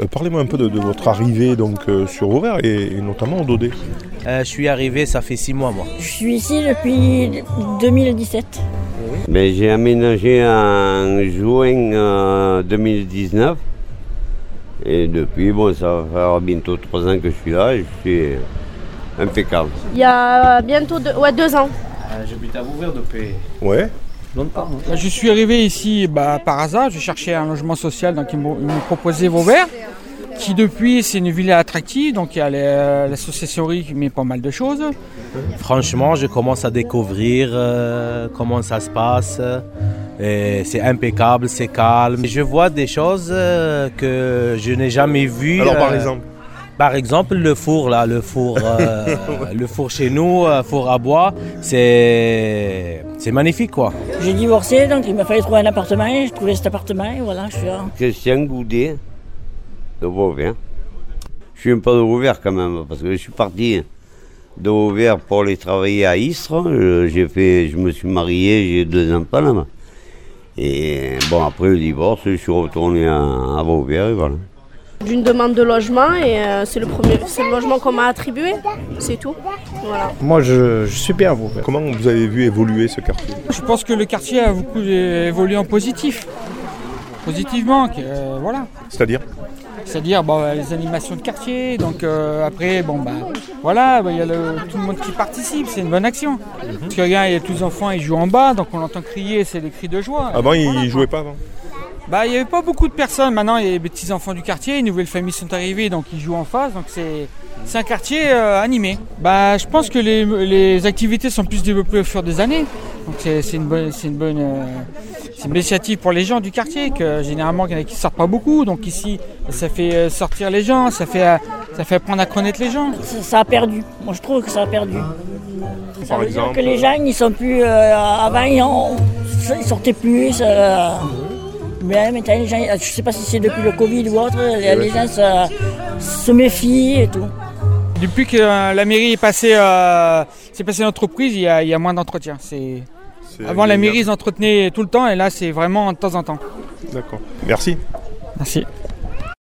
Euh, Parlez-moi un peu de, de votre arrivée donc euh, sur Vauvert et, et notamment au Dodé. Euh, je suis arrivé, ça fait six mois moi. Je suis ici depuis 2017. Ben, j'ai aménagé en juin euh, 2019. Et depuis, bon, ça va faire bientôt trois ans que je suis là et je suis impeccable. Il y a bientôt deux, ouais, deux ans. J'habite à Vauvert depuis Ouais. Longtemps. Bah, Je suis arrivé ici bah, par hasard, je cherchais un logement social, donc ils m'ont proposé Vauvert, qui depuis c'est une ville attractive, donc il y a l'associationnerie qui met pas mal de choses. Franchement, je commence à découvrir euh, comment ça se passe. Et C'est impeccable, c'est calme. Je vois des choses euh, que je n'ai jamais vues. Alors par euh, exemple Par exemple, le four là, le four, euh, le four chez nous, euh, four à bois, c'est c'est magnifique quoi. J'ai divorcé, donc il m'a fallu trouver un appartement. J'ai trouvé cet appartement et voilà, je suis là. Christian Goudet de Vauvert. Je suis un peu de Vauvert quand même, parce que je suis parti de Vauvert pour aller travailler à Istres. Euh, J'ai fait, je me suis marié, j'ai deux enfants là-bas. Et bon, après le divorce, je suis retourné à, à Vauvert et voilà. D'une demande de logement et euh, c'est le premier, c'est le logement qu'on m'a attribué. C'est tout. Voilà. Moi, je, je suis bien Vauvert. Comment vous avez vu évoluer ce quartier? Je pense que le quartier a beaucoup évolué en positif. Positivement, euh, voilà. C'est-à-dire? C'est-à-dire bon, les animations de quartier, donc euh, après, bon bah voilà, bah, il y a le- tout le monde qui participe, c'est une bonne action. Parce que regarde, il y a tous les enfants, ils jouent en bas, donc on entend crier, c'est des cris de joie. Avant, ils jouaient pas avant? Bah, il n'y avait pas beaucoup de personnes. Maintenant, il y a les petits enfants du quartier, les nouvelles familles sont arrivées, donc ils jouent en face. Donc c'est c'est un quartier euh, animé. Bah, je pense que les, les activités sont plus développées au fur des années. Donc c'est c'est une bonne, c'est une bonne, euh, c'est une initiative pour les gens du quartier. Que généralement, il y en a qui sortent pas beaucoup. Donc ici, ça fait euh, sortir les gens, ça fait, ça fait apprendre à connaître les gens. Ça, ça a perdu. Moi, je trouve que ça a perdu. Ça Par veut exemple dire que les gens, ils sont plus. euh, avant, ils, ont- ils sortaient plus. Mais maintenant, les gens, je sais pas si c'est depuis le Covid ou autre, les, gens se, se méfient et tout. Depuis que euh, la mairie est passée, euh, c'est passé l'entreprise, il y y a moins d'entretien. C'est C'est avant la mairie ils entretenaient tout le temps et là c'est vraiment de temps en temps. D'accord. Merci. Merci.